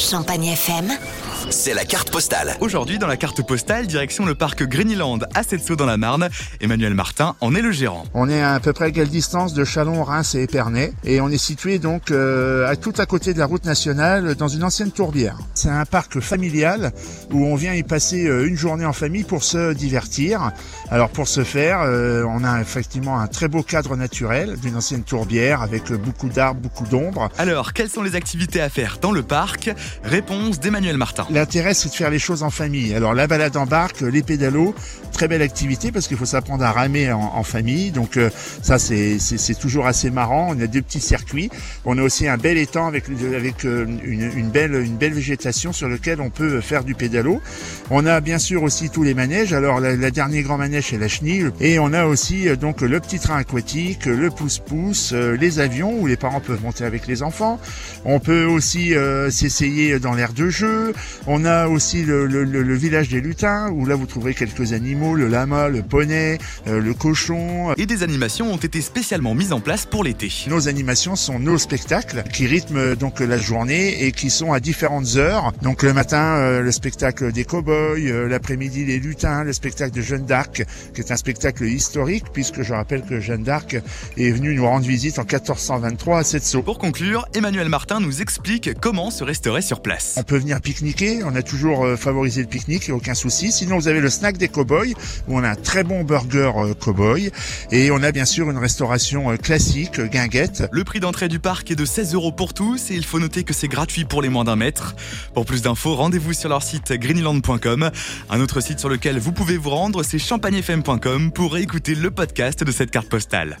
Champagne FM. C'est la carte postale. Aujourd'hui, dans la carte postale, direction le parc Greenland à Setso dans la Marne. Emmanuel Martin en est le gérant. On est à, peu près à quelle distance de Chalon, Reims et Épernay et on est situé donc euh, à tout à côté de la route nationale dans une ancienne tourbière. C'est un parc familial où on vient y passer euh, une journée en famille pour se divertir. Alors pour ce faire, euh, on a effectivement un très beau cadre naturel d'une ancienne tourbière avec beaucoup d'arbres, beaucoup d'ombre. Alors, quelles sont les activités à faire dans le parc? Réponse d'Emmanuel Martin. L'intérêt, c'est de faire les choses en famille. Alors, la balade en barque, les pédalos, très belle activité parce qu'il faut s'apprendre à ramer en, famille. Donc, euh, ça, c'est c'est toujours assez marrant. On a deux petits circuits. On a aussi un bel étang avec, avec euh, une, belle, une belle végétation sur lequel on peut faire du pédalo. On a bien sûr aussi tous les manèges. Alors, la, la dernière grand manège, c'est la chenille. Et on a aussi euh, donc le petit train aquatique, le pouce-pouce, les avions où les parents peuvent monter avec les enfants. On peut aussi s'essayer dans l'air de jeu. On a aussi le, le, le, village des lutins, où là vous trouverez quelques animaux, le lama, le poney, euh, le cochon. Et des animations ont été spécialement mises en place pour l'été. Nos animations sont nos spectacles qui rythment donc la journée et qui sont à différentes heures. Donc le matin, euh, le spectacle des cow-boys, euh, l'après-midi les lutins, le spectacle de Jeanne d'Arc, qui est un spectacle historique, puisque je rappelle que Jeanne d'Arc est venue nous rendre visite en 1423 à Setso. Pour conclure, Emmanuel Martin nous explique comment se restaurer sur place. On peut venir pique-niquer, on a toujours euh, favorisé le pique-nique, il n'y a aucun souci. Sinon, vous avez le snack des cowboys, où on a un très bon burger euh, cowboy. Et on a bien sûr une restauration euh, classique, guinguette. Le prix d'entrée du parc est de 16 euros pour tous et il faut noter que c'est gratuit pour les moins d'un mètre. Pour plus d'infos, rendez-vous sur leur site greenland.com. Un autre site sur lequel vous pouvez vous rendre, c'est champagnefm.com pour écouter le podcast de cette carte postale.